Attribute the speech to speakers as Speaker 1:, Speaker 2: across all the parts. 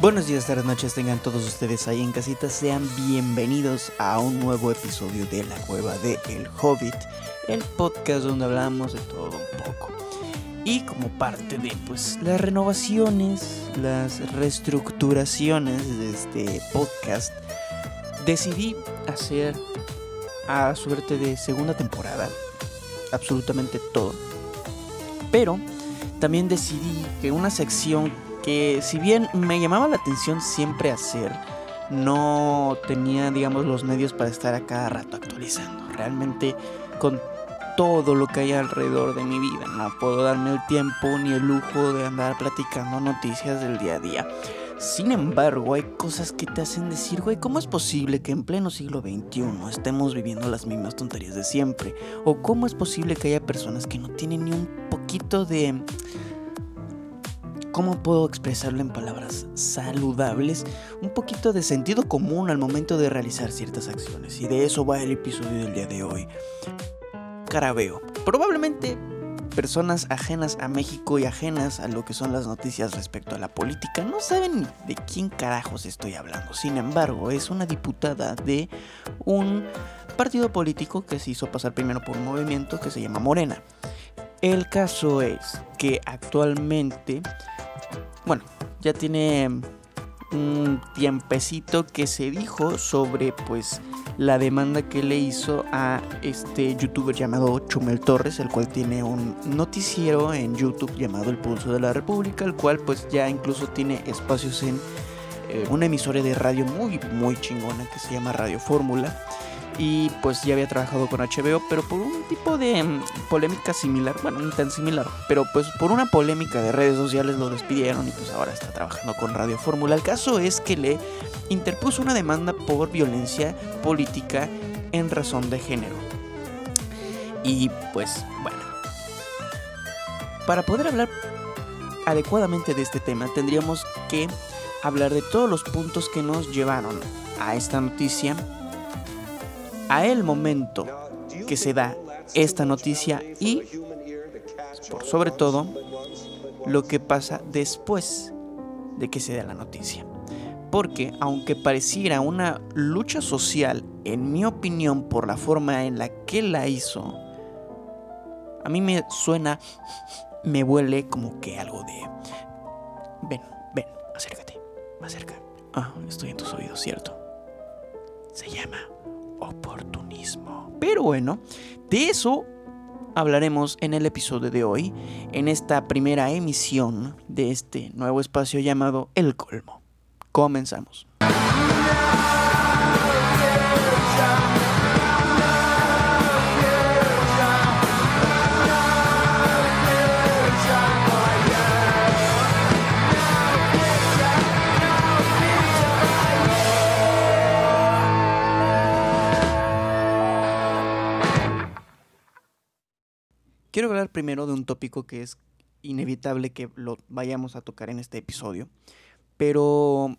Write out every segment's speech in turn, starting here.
Speaker 1: Buenos días, tardes, noches, tengan todos ustedes ahí en casita. Sean bienvenidos a un nuevo episodio de La Cueva de El Hobbit, el podcast donde hablamos de todo un poco. Y como parte de pues las renovaciones, las reestructuraciones de este podcast, decidí hacer a suerte de segunda temporada absolutamente todo. Pero también decidí que una sección que si bien me llamaba la atención siempre hacer, no tenía, digamos, los medios para estar a cada rato actualizando. Realmente con todo lo que hay alrededor de mi vida, no puedo darme el tiempo ni el lujo de andar platicando noticias del día a día. Sin embargo, hay cosas que te hacen decir, güey, ¿cómo es posible que en pleno siglo XXI estemos viviendo las mismas tonterías de siempre? ¿O cómo es posible que haya personas que no tienen ni un poquito de ¿cómo puedo expresarlo en palabras saludables? Un poquito de sentido común al momento de realizar ciertas acciones. Y de eso va el episodio del día de hoy. Carabeo. Probablemente personas ajenas a México y ajenas a lo que son las noticias respecto a la política no saben de quién carajos estoy hablando. Sin embargo, es una diputada de un partido político que se hizo pasar primero por un movimiento que se llama Morena. El caso es que actualmente bueno, ya tiene un tiempecito que se dijo sobre pues la demanda que le hizo a este youtuber llamado Chumel Torres, el cual tiene un noticiero en YouTube llamado El Pulso de la República, el cual pues ya incluso tiene espacios en eh, una emisora de radio muy muy chingona que se llama Radio Fórmula y pues ya había trabajado con HBO, pero por un tipo de mm, polémica similar, bueno, no tan similar, pero pues por una polémica de redes sociales lo despidieron y pues ahora está trabajando con Radio Fórmula. El caso es que le interpuso una demanda por violencia política en razón de género. Y pues bueno, para poder hablar adecuadamente de este tema tendríamos que hablar de todos los puntos que nos llevaron a esta noticia a el momento que se da esta noticia y, por sobre todo, lo que pasa después de que se da la noticia. Porque aunque pareciera una lucha social, en mi opinión, por la forma en la que la hizo, a mí me suena, me huele como que algo de... Ven, ven, acércate, acércate. Ah, estoy en tus oídos, ¿cierto? Se llama oportunismo. Pero bueno, de eso hablaremos en el episodio de hoy, en esta primera emisión de este nuevo espacio llamado El Colmo. Comenzamos. Quiero hablar primero de un tópico que es inevitable que lo vayamos a tocar en este episodio, pero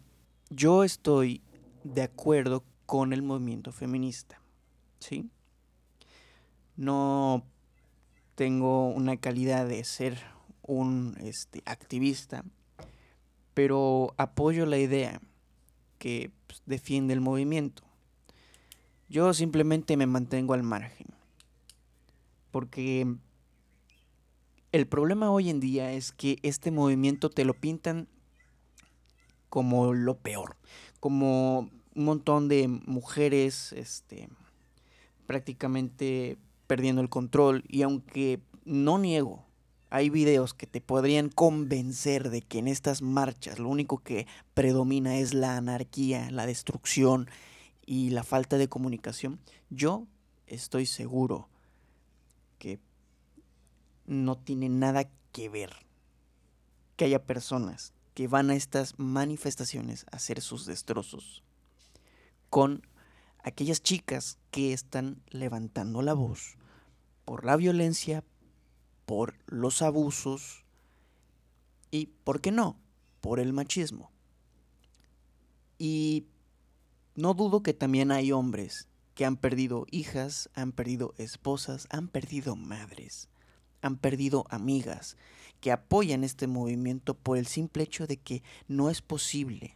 Speaker 1: yo estoy de acuerdo con el movimiento feminista, ¿sí? No tengo una calidad de ser un este, activista, pero apoyo la idea que pues, defiende el movimiento. Yo simplemente me mantengo al margen, porque el problema hoy en día es que este movimiento te lo pintan como lo peor, como un montón de mujeres este, prácticamente perdiendo el control. Y aunque no niego, hay videos que te podrían convencer de que en estas marchas lo único que predomina es la anarquía, la destrucción y la falta de comunicación, yo estoy seguro que no tiene nada que ver que haya personas que van a estas manifestaciones a hacer sus destrozos con aquellas chicas que están levantando la voz por la violencia, por los abusos y, ¿por qué no?, por el machismo. Y no dudo que también hay hombres que han perdido hijas, han perdido esposas, han perdido madres han perdido amigas, que apoyan este movimiento por el simple hecho de que no es posible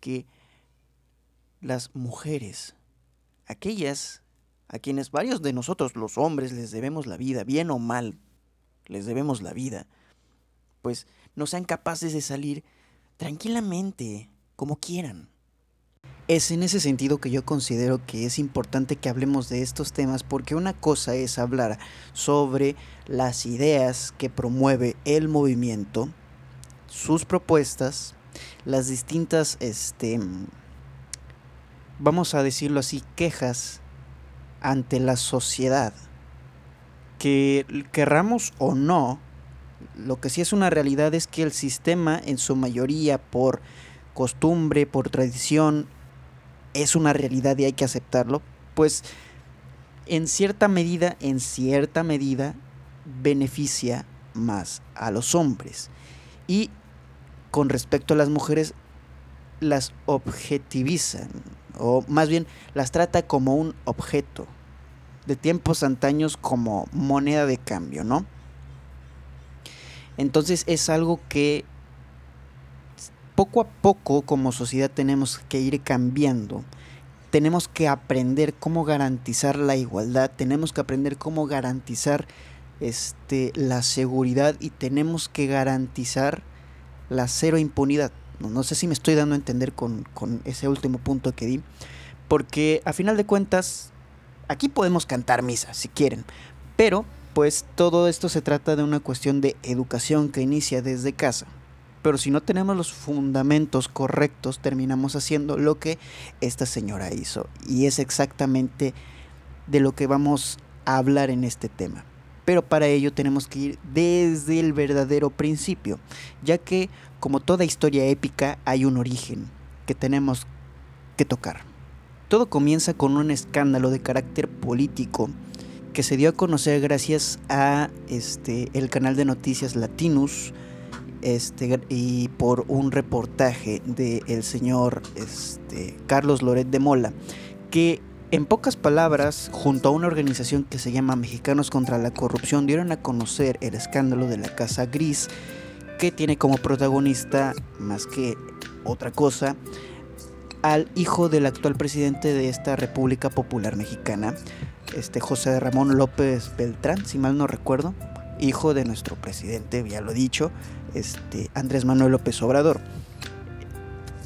Speaker 1: que las mujeres, aquellas a quienes varios de nosotros los hombres les debemos la vida, bien o mal, les debemos la vida, pues no sean capaces de salir tranquilamente, como quieran. Es en ese sentido que yo considero que es importante que hablemos de estos temas porque una cosa es hablar sobre las ideas que promueve el movimiento, sus propuestas, las distintas, este, vamos a decirlo así, quejas ante la sociedad. Que querramos o no, lo que sí es una realidad es que el sistema en su mayoría por costumbre, por tradición, es una realidad y hay que aceptarlo, pues en cierta medida, en cierta medida, beneficia más a los hombres. Y con respecto a las mujeres, las objetivizan, o más bien las trata como un objeto, de tiempos antaños como moneda de cambio, ¿no? Entonces es algo que poco a poco como sociedad tenemos que ir cambiando. Tenemos que aprender cómo garantizar la igualdad, tenemos que aprender cómo garantizar este, la seguridad y tenemos que garantizar la cero impunidad. No, sé si me estoy dando a entender con, con ese último punto que di, porque a final de cuentas, aquí podemos cantar misa si quieren, pero pues todo esto se trata de una cuestión de educación que inicia desde casa. Pero si no tenemos los fundamentos correctos, terminamos haciendo lo que esta señora hizo. Y es exactamente de lo que vamos a hablar en este tema. Pero para ello tenemos que ir desde el verdadero principio, ya que como toda historia épica hay un origen que tenemos que tocar. Todo comienza con un escándalo de carácter político que se dio a conocer gracias a este el canal de noticias Latinus este y por un reportaje del el señor este, Carlos Loret de Mola que en pocas palabras, junto a una organización que se llama Mexicanos contra la Corrupción, dieron a conocer el escándalo de la Casa Gris, que tiene como protagonista, más que otra cosa, al hijo del actual presidente de esta República Popular Mexicana, este José Ramón López Beltrán, si mal no recuerdo, hijo de nuestro presidente, ya lo he dicho, este Andrés Manuel López Obrador.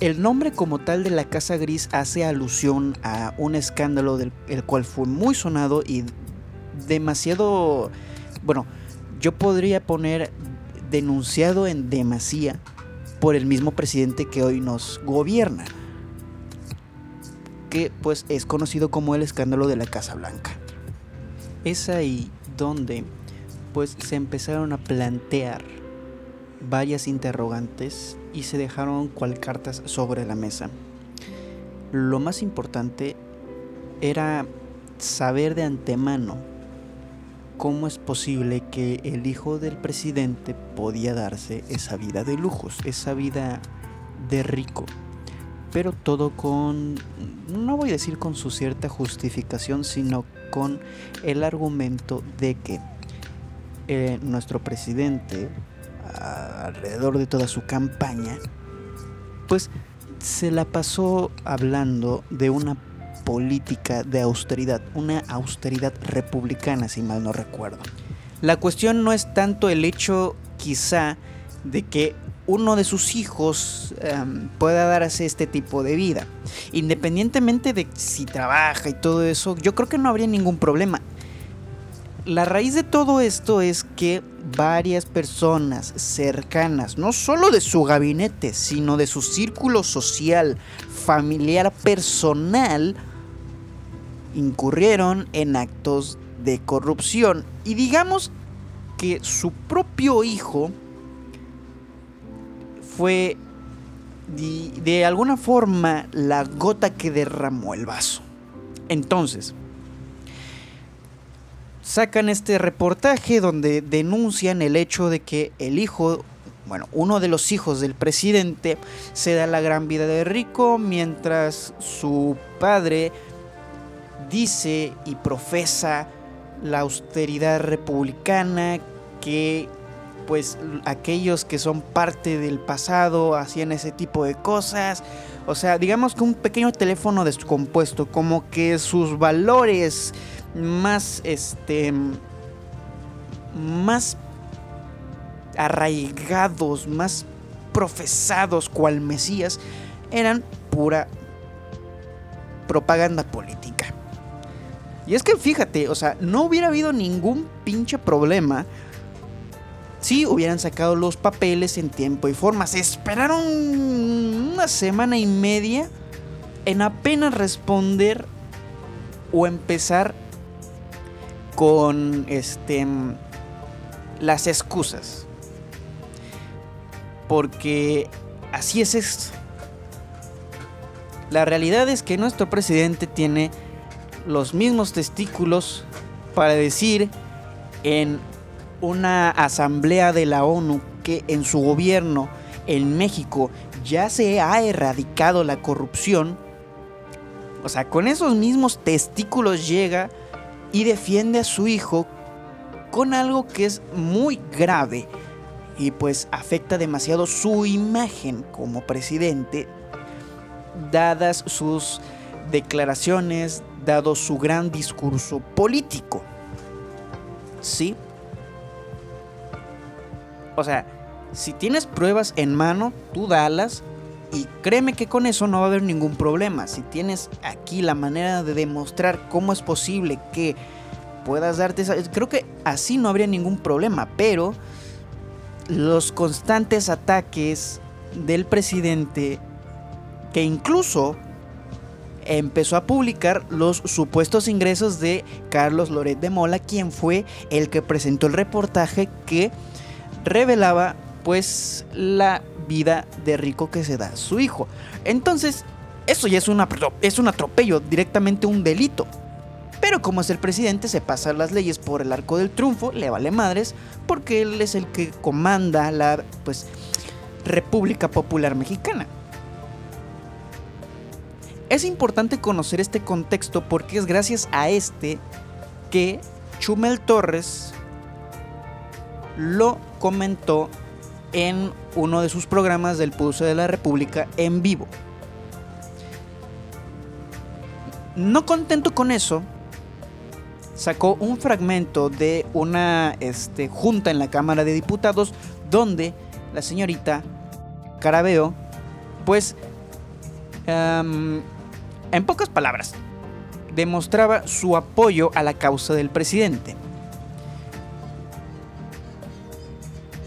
Speaker 1: El nombre como tal de la Casa Gris hace alusión a un escándalo del el cual fue muy sonado y demasiado, bueno, yo podría poner denunciado en demasía por el mismo presidente que hoy nos gobierna que pues es conocido como el escándalo de la Casa Blanca. Es ahí donde pues se empezaron a plantear varias interrogantes y se dejaron cual cartas sobre la mesa. Lo más importante era saber de antemano cómo es posible que el hijo del presidente podía darse esa vida de lujos, esa vida de rico pero todo con, no voy a decir con su cierta justificación, sino con el argumento de que eh, nuestro presidente, alrededor de toda su campaña, pues se la pasó hablando de una política de austeridad, una austeridad republicana, si mal no recuerdo. La cuestión no es tanto el hecho quizá de que uno de sus hijos em, pueda darse este tipo de vida. Independientemente de si trabaja y todo eso, yo creo que no habría ningún problema. La raíz de todo esto es que varias personas cercanas, no solo de su gabinete, sino de su círculo social, familiar, personal, incurrieron en actos de corrupción. Y digamos que su propio hijo, fue de, alguna forma la gota que derramó el vaso. Entonces, sacan este reportaje donde denuncian el hecho de que el hijo, bueno, uno de los hijos del presidente se da la gran vida de rico mientras su padre dice y profesa la austeridad republicana que pues aquellos que son parte del pasado hacían ese tipo de cosas. O sea, digamos que un pequeño teléfono descompuesto, como que sus valores más, este, más arraigados, más profesados cual Mesías, eran pura propaganda política. Y es que fíjate, o sea, no hubiera habido ningún pinche problema si hubieran sacado los papeles en tiempo y forma. Se esperaron una semana y media en apenas responder o empezar con este las excusas. Porque así es esto. La realidad es que nuestro presidente tiene los mismos testículos para decir en una asamblea de la ONU que en su gobierno en México ya se ha erradicado la corrupción. O sea, con esos mismos testículos llega y defiende a su hijo con algo que es muy grave y pues afecta demasiado su imagen como presidente dadas sus declaraciones, dado su gran discurso político. ¿Sí? O sea, si tienes pruebas en mano, tú dalas y créeme que con eso no va a haber ningún problema. Si tienes aquí la manera de demostrar cómo es posible que puedas darte esa... Creo que así no habría ningún problema, pero los constantes ataques del presidente que incluso empezó a publicar los supuestos ingresos de Carlos Loret de Mola, quien fue el que presentó el reportaje que revelaba pues la vida de rico que se da a su hijo. Entonces, eso ya es, un atropello, directamente un delito. Pero como es el presidente, se pasa las leyes por el arco del triunfo, le vale madres, porque él es el que comanda la pues, República Popular Mexicana. Es importante conocer este contexto porque es gracias a este que Chumel Torres lo comentó en uno de sus programas del Pulso de la República en vivo. No contento con eso, sacó un fragmento de una este, junta en la Cámara de Diputados donde la señorita Carabeo, pues em, en pocas palabras, demostraba su apoyo a la causa del presidente.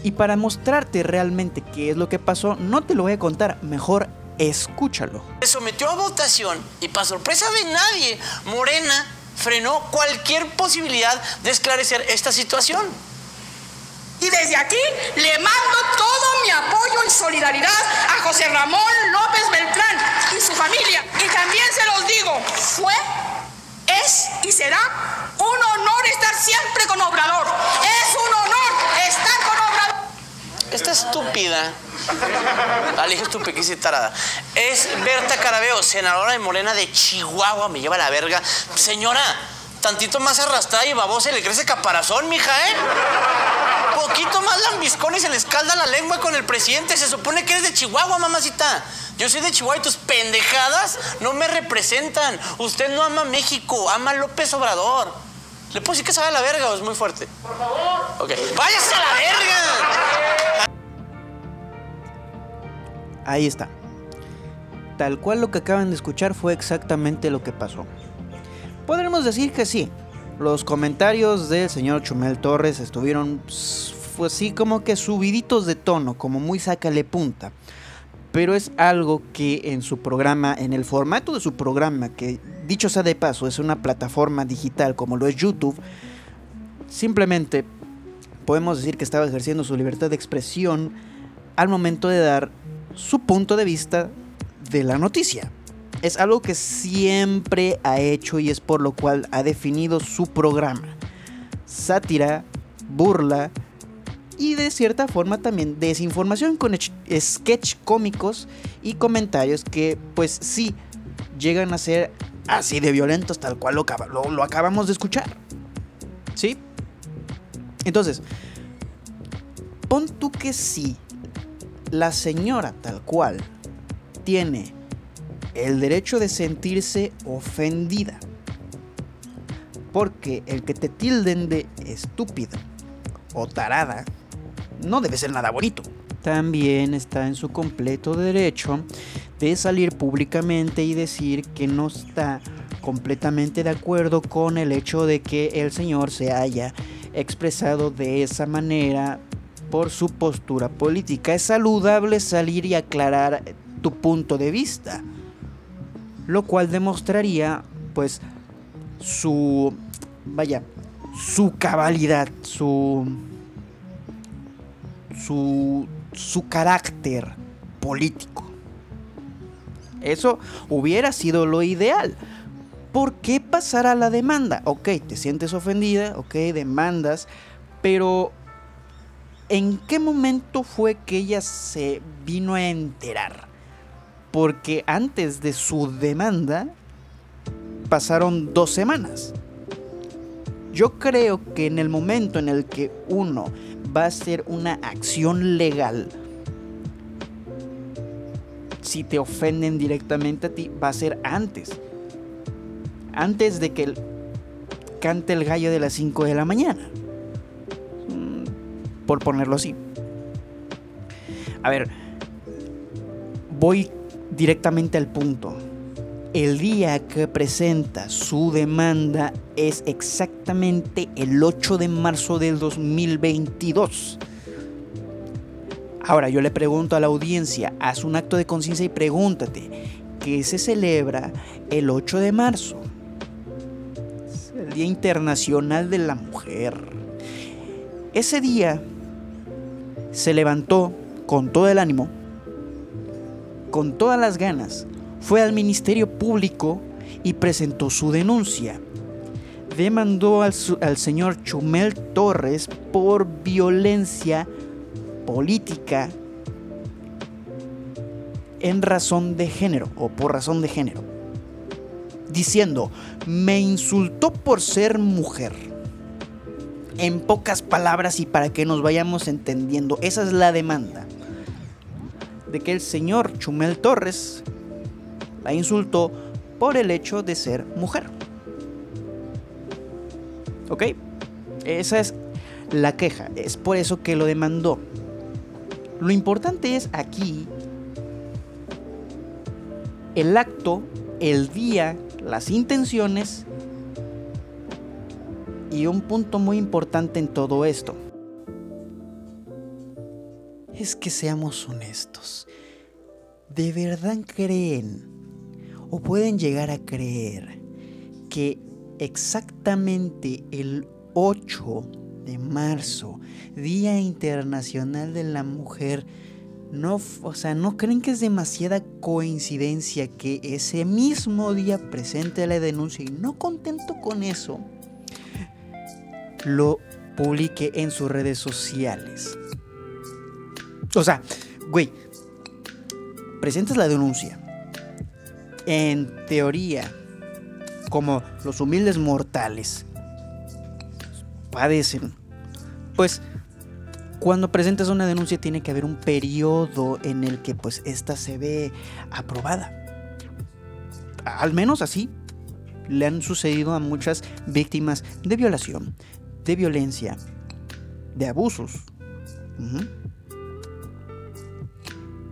Speaker 1: Y para mostrarte realmente qué es lo que pasó, no te lo voy a contar, mejor escúchalo.
Speaker 2: Se sometió a votación y para sorpresa de nadie, Morena frenó cualquier posibilidad de esclarecer esta situación.
Speaker 3: Y desde aquí le mando todo mi apoyo y solidaridad a José Ramón López Beltrán y su familia. Y también se los digo, fue, es y será un honor estar siempre con Obrador. Es un honor estar con Obrador.
Speaker 2: Esta estúpida, la dije estúpida, tarada, es Berta Carabeo, senadora de Morena de Chihuahua, me lleva la verga. Señora, tantito más arrastrada y babosa y le crece caparazón, mija, ¿eh? Poquito más lambiscón y se le escalda la lengua con el presidente. Se supone que eres de Chihuahua, mamacita. Yo soy de Chihuahua y tus pendejadas no me representan. Usted no ama México, ama López Obrador. ¿Le puedo decir que se vaya a la verga o es muy fuerte? Por favor. Ok. ¡Váyase a la verga!
Speaker 1: Ahí está. Tal cual lo que acaban de escuchar fue exactamente lo que pasó. Podremos decir que sí. Los comentarios del señor Chumel Torres estuvieron, pues sí, como que subiditos de tono, como muy sácale punta. Pero es algo que en su programa, en el formato de su programa, que dicho sea de paso, es una plataforma digital como lo es YouTube, simplemente podemos decir que estaba ejerciendo su libertad de expresión al momento de dar su punto de vista de la noticia es algo que siempre ha hecho y es por lo cual ha definido su programa. Sátira, burla y de cierta forma también desinformación con sketch cómicos y comentarios que pues sí llegan a ser así de violentos tal cual lo, lo acabamos de escuchar. ¿Sí? Entonces, pon tú que sí, la señora tal cual tiene el derecho de sentirse ofendida. Porque el que te tilden de estúpida o tarada no debe ser nada bonito. También está en su completo derecho de salir públicamente y decir que no está completamente de acuerdo con el hecho de que el señor se haya expresado de esa manera por su postura política. Es saludable salir y aclarar tu punto de vista, lo cual demostraría pues su vaya, su cabalidad, su su su carácter político. Eso hubiera sido lo ideal. ¿Por qué pasar la demanda? Ok, te sientes ofendida, ok, demandas, pero ¿en qué momento fue que ella se vino a enterar? Porque antes de su demanda pasaron dos semanas. Yo creo que en el momento en el que uno va a hacer una acción legal, si te ofenden directamente a ti, va a ser antes. Antes de que cante el gallo de las 5 de la mañana. Por ponerlo así. A ver, voy directamente al punto. El día que presenta su demanda es exactamente el 8 de marzo del 2022. Ahora yo le pregunto a la audiencia, haz un acto de conciencia y pregúntate, ¿qué se celebra el 8 de marzo? Es el Día Internacional de la Mujer. Ese día se levantó con todo el ánimo, con todas las ganas, fue al Ministerio Público y presentó su denuncia. Demandó al, señor Chumel Torres por violencia política en razón de género o por razón de género. Diciendo, me insultó por ser mujer. En pocas palabras y para que nos vayamos entendiendo, esa es la demanda. De que el señor Chumel Torres la insultó por el hecho de ser mujer. ¿Ok? Esa es la queja. Es por eso que lo demandó. Lo importante es aquí el acto, el día, las intenciones y un punto muy importante en todo esto. Es que seamos honestos. ¿De verdad creen o pueden llegar a creer que exactamente el 8 de marzo, Día Internacional de la Mujer, no, o sea, no creen que es demasiada coincidencia que ese mismo día presente la denuncia y no contento con eso, lo publique en sus redes sociales. O sea, güey, presentas la denuncia, en teoría, como los humildes mortales padecen, pues cuando presentas una denuncia tiene que haber un periodo en el que pues esta se ve aprobada. Al menos así le han sucedido a muchas víctimas de violación, de violencia, de abusos,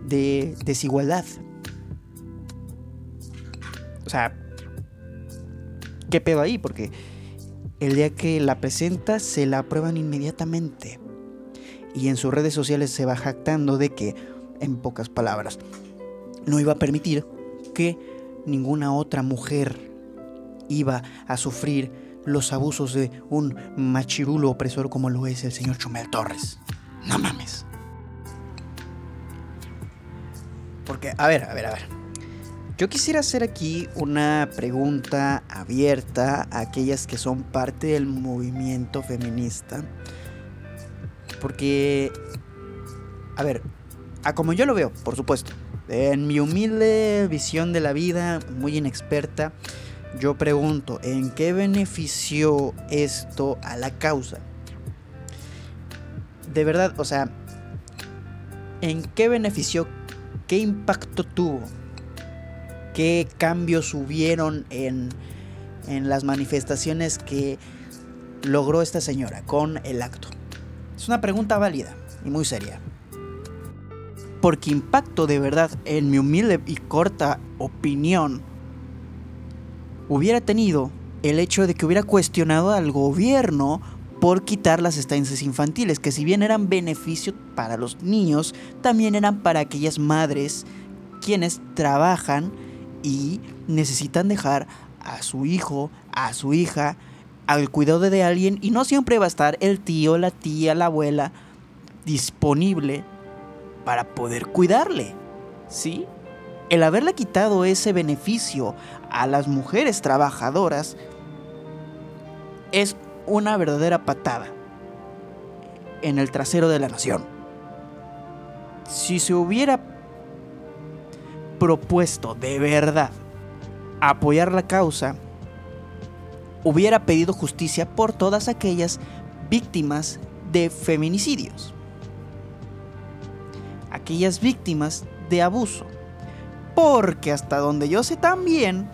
Speaker 1: de desigualdad. O sea, ¿qué pedo ahí? Porque el día que la presenta se la aprueban inmediatamente. Y en sus redes sociales se va jactando de que, en pocas palabras, no iba a permitir que ninguna otra mujer iba a sufrir los abusos de un machirulo opresor como lo es el señor Chumel Torres. No mames. Porque, a ver, a ver, a ver. Yo quisiera hacer aquí una pregunta abierta a aquellas que son parte del movimiento feminista. Porque, a ver, a como yo lo veo, por supuesto, en mi humilde visión de la vida, muy inexperta, yo pregunto, ¿en qué benefició esto a la causa? De verdad, o sea, ¿En qué benefició? ¿Qué impacto tuvo? ¿Qué cambios hubieron en, en las manifestaciones que logró esta señora con el acto? Es una pregunta válida y muy seria. Porque impacto de verdad, en mi humilde y corta opinión, hubiera tenido el hecho de que hubiera cuestionado al gobierno por quitar las estancias infantiles, que si bien eran beneficio para los niños, también eran para aquellas madres quienes trabajan y necesitan dejar a su hijo, a su hija, al cuidado de alguien y no siempre va a estar el tío, la tía, la abuela disponible para poder cuidarle. ¿Sí? El haberle quitado ese beneficio a las mujeres trabajadoras es una verdadera patada en el trasero de la nación. Si se hubiera propuesto de verdad apoyar la causa, hubiera pedido justicia por todas aquellas víctimas de feminicidios. Aquellas víctimas de abuso. Porque hasta donde yo sé también,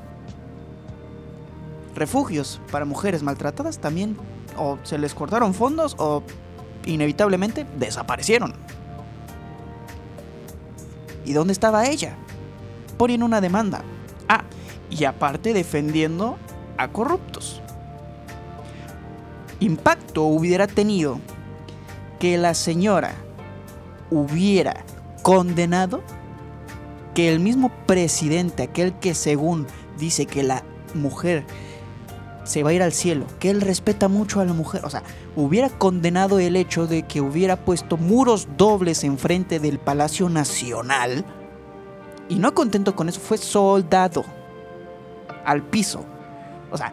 Speaker 1: refugios para mujeres maltratadas también o se les cortaron fondos o inevitablemente desaparecieron. ¿Y dónde estaba ella? Poniendo una demanda. Ah, y aparte defendiendo a corruptos. Impacto hubiera tenido que la señora hubiera condenado que el mismo presidente, aquel que según dice que la mujer se va a ir al cielo, que él respeta mucho a la mujer, o sea, hubiera condenado el hecho de que hubiera puesto muros dobles enfrente del Palacio Nacional y no contento con eso, fue soldado al piso. O sea,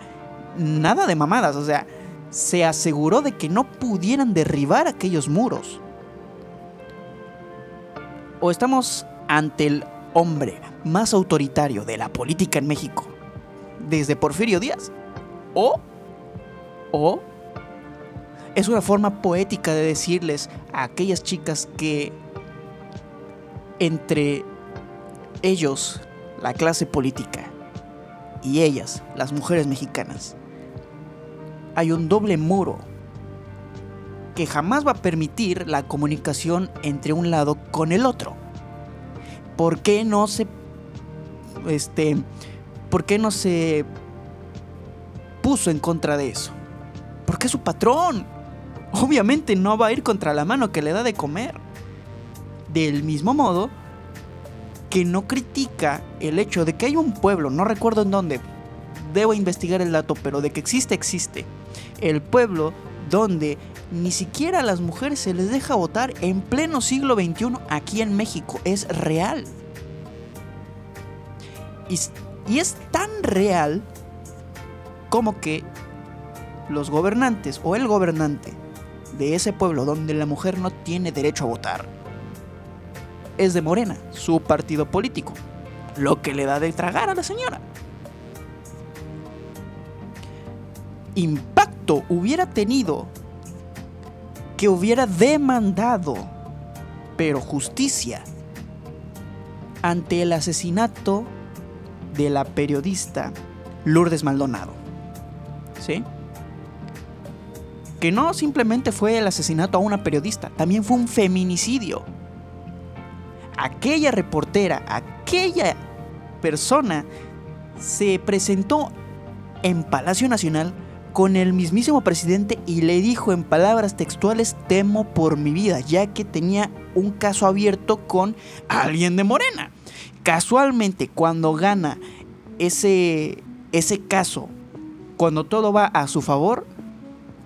Speaker 1: nada de mamadas, o sea, se aseguró de que no pudieran derribar aquellos muros. O estamos ante el hombre más autoritario de la política en México, desde Porfirio Díaz, o, o, es una forma poética de decirles a aquellas chicas que entre ellos, la clase política, y ellas, las mujeres mexicanas, hay un doble muro que jamás va a permitir la comunicación entre un lado con el otro. ¿Por qué no se este por qué no se puso en contra de eso? Porque es su patrón. Obviamente no va a ir contra la mano que le da de comer. Del mismo modo que no critica el hecho de que hay un pueblo, no recuerdo en dónde, debo investigar el dato, pero de que existe, existe. El pueblo donde ni siquiera a las mujeres se les deja votar en pleno siglo XXI aquí en México. Es real. Y, es tan real como que los gobernantes o el gobernante de ese pueblo donde la mujer no tiene derecho a votar es de Morena, su partido político, lo que le da de tragar a la señora. Impacto hubiera tenido que hubiera demandado, pero justicia, ante el asesinato de la periodista Lourdes Maldonado. ¿sí? Que no simplemente fue el asesinato a una periodista, también fue un feminicidio. Aquella reportera, aquella persona se presentó en Palacio Nacional con el mismísimo presidente y le dijo en palabras textuales temo por mi vida, ya que tenía un caso abierto con alguien de Morena. Casualmente, cuando gana ese, ese caso cuando todo va a su favor,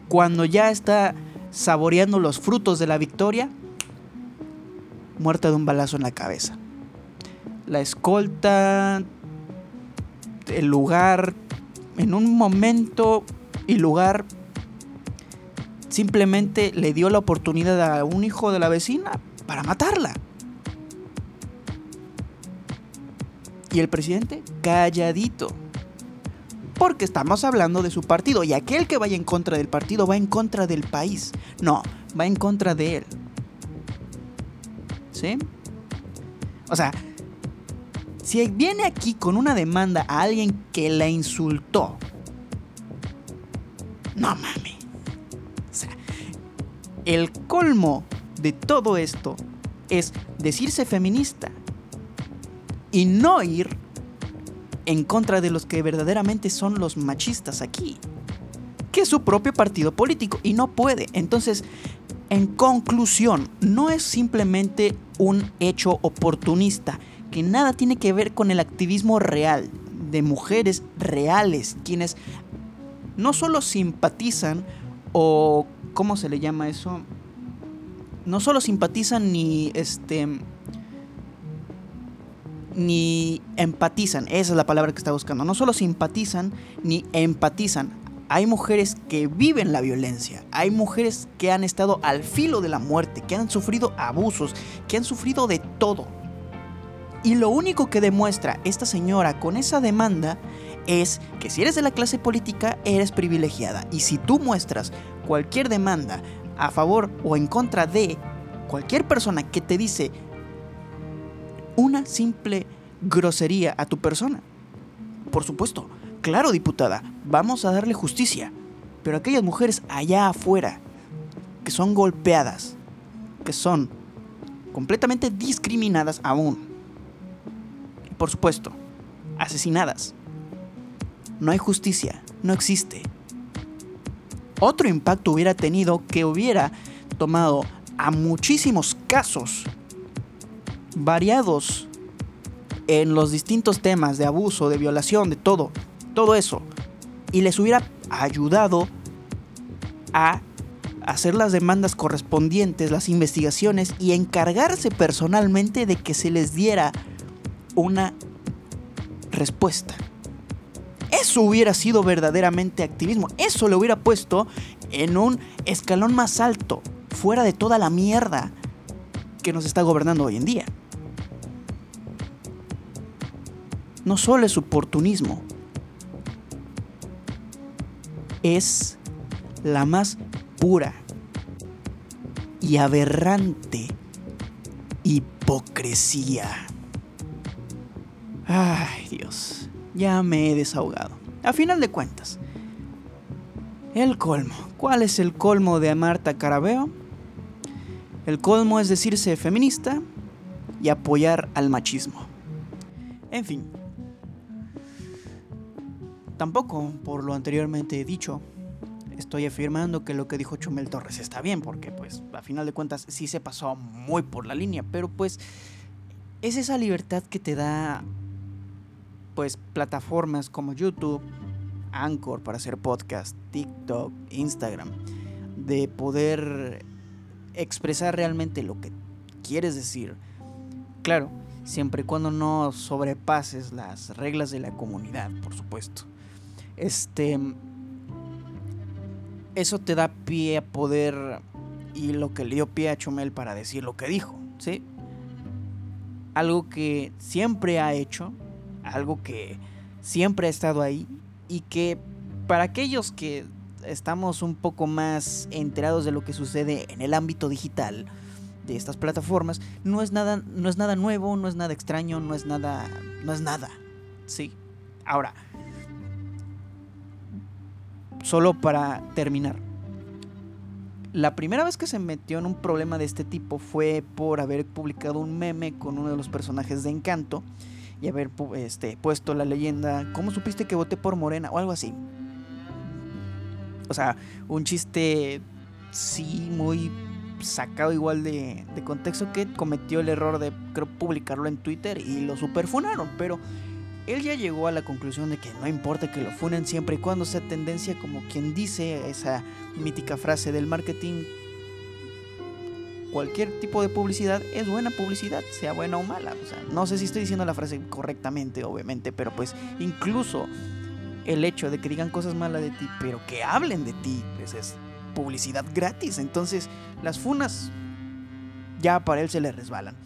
Speaker 1: cuando ya está saboreando los frutos de la victoria, muerta de un balazo en la cabeza. La escolta, el lugar, en un momento y lugar, simplemente le dio la oportunidad a un hijo de la vecina para matarla. Y el presidente calladito porque estamos hablando de su partido y aquel que vaya en contra del partido va en contra del país. No, va en contra de él. ¿Sí? O sea, si viene aquí con una demanda a alguien que la insultó, no mames. O sea, el colmo de todo esto es decirse feminista y no ir en contra de los que verdaderamente son los machistas aquí, que es su propio partido político y no puede. Entonces, en conclusión, no es simplemente un hecho oportunista que nada tiene que ver con el activismo real de mujeres reales, quienes no solo simpatizan o ¿cómo se le llama eso? No solo simpatizan ni este ni empatizan, esa es la palabra que está buscando. No solo simpatizan ni empatizan. Hay mujeres que viven la violencia, hay mujeres que han estado al filo de la muerte, que han sufrido abusos, que han sufrido de todo. Y lo único que demuestra esta señora con esa demanda es que si eres de la clase política eres privilegiada. Y si tú muestras cualquier demanda a favor o en contra de cualquier persona que te dice una simple grosería a tu persona, por supuesto, claro diputada, vamos a darle justicia, pero aquellas mujeres allá afuera que son golpeadas, que son completamente discriminadas aún, por supuesto, asesinadas, no hay justicia, no existe. Otro impacto hubiera tenido que hubiera tomado a muchísimos casos variados en los distintos temas de abuso, de violación, de todo, todo eso, y les hubiera ayudado a hacer las demandas correspondientes, las investigaciones y encargarse personalmente de que se les diera una respuesta. Eso hubiera sido verdaderamente activismo. Eso lo hubiera puesto en un escalón más alto, fuera de toda la mierda que nos está gobernando hoy en día. No solo es oportunismo, es la más pura y aberrante hipocresía. Ay, Dios ya me he desahogado. A final de cuentas, el colmo. ¿Cuál es el colmo de Marta Carabeo? El colmo es decirse feminista y apoyar al machismo. En fin. Tampoco, por lo anteriormente dicho, estoy afirmando que lo que dijo Chumel Torres está bien, porque pues a final de cuentas sí se pasó muy por la línea, pero pues es esa libertad que te da pues plataformas como YouTube, Anchor para hacer podcast, TikTok, Instagram, de poder expresar realmente lo que quieres decir. Claro, siempre y cuando no sobrepases las reglas de la comunidad, por supuesto. Este eso te da pie a poder y lo que le dio pie a Chumel para decir lo que dijo, ¿sí? Algo que siempre ha hecho algo que siempre ha estado ahí y que para aquellos que estamos un poco más enterados de lo que sucede en el ámbito digital de estas plataformas, no es nada, no es nada nuevo, no es nada extraño, no es nada, no es nada. Sí. Ahora, solo para terminar. La primera vez que se metió en un problema de este tipo fue por haber publicado un meme con uno de los personajes de Encanto y haber este, puesto la leyenda, ¿cómo supiste que voté por Morena? o algo así. O sea, un chiste sí muy sacado igual de, de contexto que cometió el error de creo, publicarlo en Twitter y lo superfunaron, pero él ya llegó a la conclusión de que no importa que lo funen siempre y cuando sea tendencia como quien dice esa mítica frase del marketing cualquier tipo de publicidad es buena publicidad, sea buena o mala. No sé si estoy diciendo la frase correctamente, obviamente, pero pues incluso el hecho de que digan cosas malas de ti, pero que hablen de ti, pues es publicidad gratis. Entonces, las funas ya para él se le resbalan.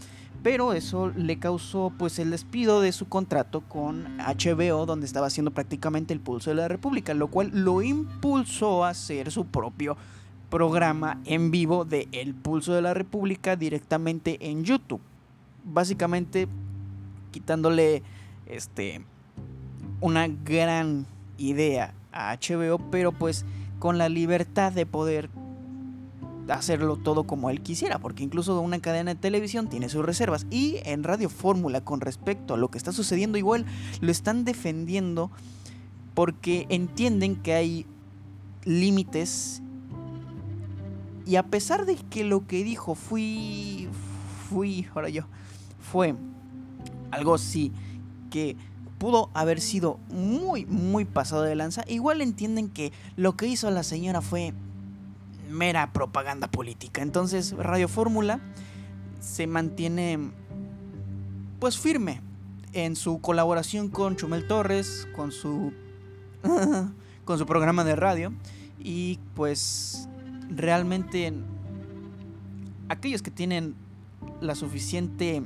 Speaker 1: Pero eso le causó pues el despido de su contrato con HBO, donde estaba haciendo prácticamente el pulso de la República, lo cual lo impulsó a hacer su propio programa en vivo de El Pulso de la República directamente en YouTube. Básicamente quitándole este una gran idea a HBO, pero pues con la libertad de poder hacerlo todo como él quisiera, porque incluso una cadena de televisión tiene sus reservas. Y en Radio Fórmula, con respecto a lo que está sucediendo, igual lo están defendiendo porque entienden que hay límites. Y a pesar de que lo que dijo fui. fui. ahora yo. fue algo así que pudo haber sido muy, muy pasado de lanza, igual entienden que lo que hizo la señora fue mera propaganda política. Entonces, Radio Fórmula se mantiene pues firme en su colaboración con Chumel Torres, con su con su programa de radio y pues realmente aquellos que tienen la suficiente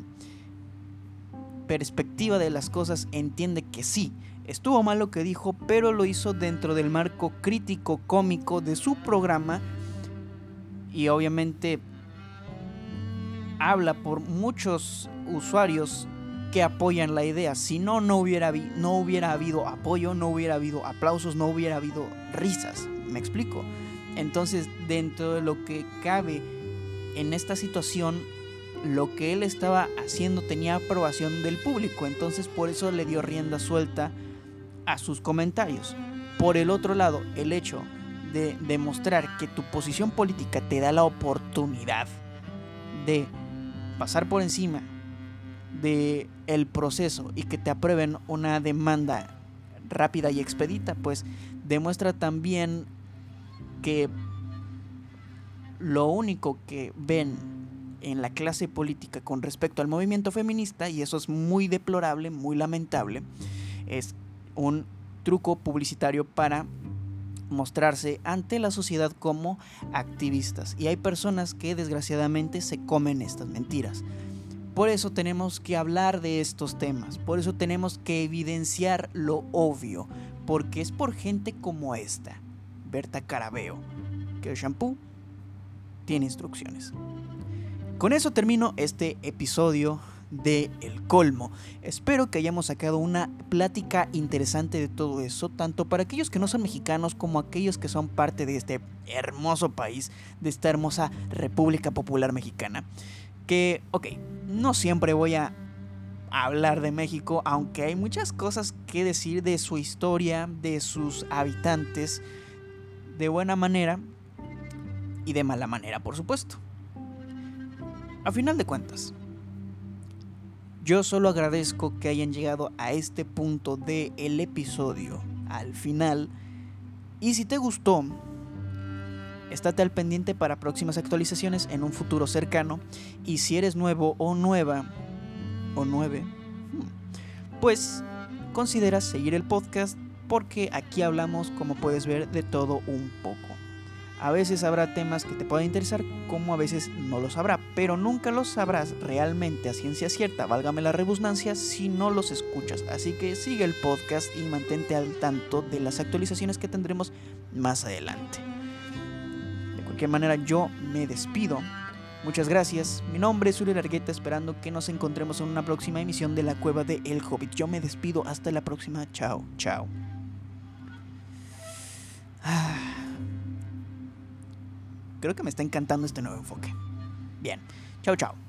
Speaker 1: perspectiva de las cosas entiende que sí, estuvo mal lo que dijo, pero lo hizo dentro del marco crítico cómico de su programa y obviamente habla por muchos usuarios que apoyan la idea. Si no, no hubiera, no hubiera habido apoyo, no hubiera habido aplausos, no hubiera habido risas. ¿Me explico? Entonces, dentro de lo que cabe en esta situación, lo que él estaba haciendo tenía aprobación del público. Entonces, por eso le dio rienda suelta a sus comentarios. Por el otro lado, el hecho de demostrar que tu posición política te da la oportunidad de pasar por encima de el proceso y que te aprueben una demanda rápida y expedita, pues demuestra también que lo único que ven en la clase política con respecto al movimiento feminista, y eso es muy deplorable, muy lamentable, es un truco publicitario para mostrarse ante la sociedad como activistas. Y hay personas que desgraciadamente se comen estas mentiras. Por eso tenemos que hablar de estos temas, por eso tenemos que evidenciar lo obvio, porque es por gente como esta, Berta Carabeo, que el shampoo tiene instrucciones. Con eso termino este episodio de El Colmo. Espero que hayamos sacado una plática interesante de todo eso, tanto para aquellos que no son mexicanos como aquellos que son parte de este hermoso país, de esta hermosa República Popular Mexicana. Que, ok, no siempre voy a hablar de México, aunque hay muchas cosas que decir de su historia, de sus habitantes, de buena manera y de mala manera, por supuesto. A final de cuentas, yo solo agradezco que hayan llegado a este punto del el episodio, al final. Y si te gustó, estate al pendiente para próximas actualizaciones en un futuro cercano. Y si eres nuevo o nueva, o nueve, hmm, pues considera seguir el podcast porque aquí hablamos, como puedes ver, de todo un poco. A veces habrá temas que te puedan interesar, como a veces no los habrá, pero nunca los sabrás realmente a ciencia cierta, válgame la rebusnancia, si no los escuchas. Así que sigue el podcast y mantente al tanto de las actualizaciones que tendremos más adelante. De cualquier manera, yo me despido. Muchas gracias. Mi nombre es Uri Largueta, esperando que nos encontremos en una próxima emisión de la Cueva de El Hobbit. Yo me despido. Hasta la próxima. Chao, chao. Ah. Creo que me está encantando este nuevo enfoque. Bien, chao, chao.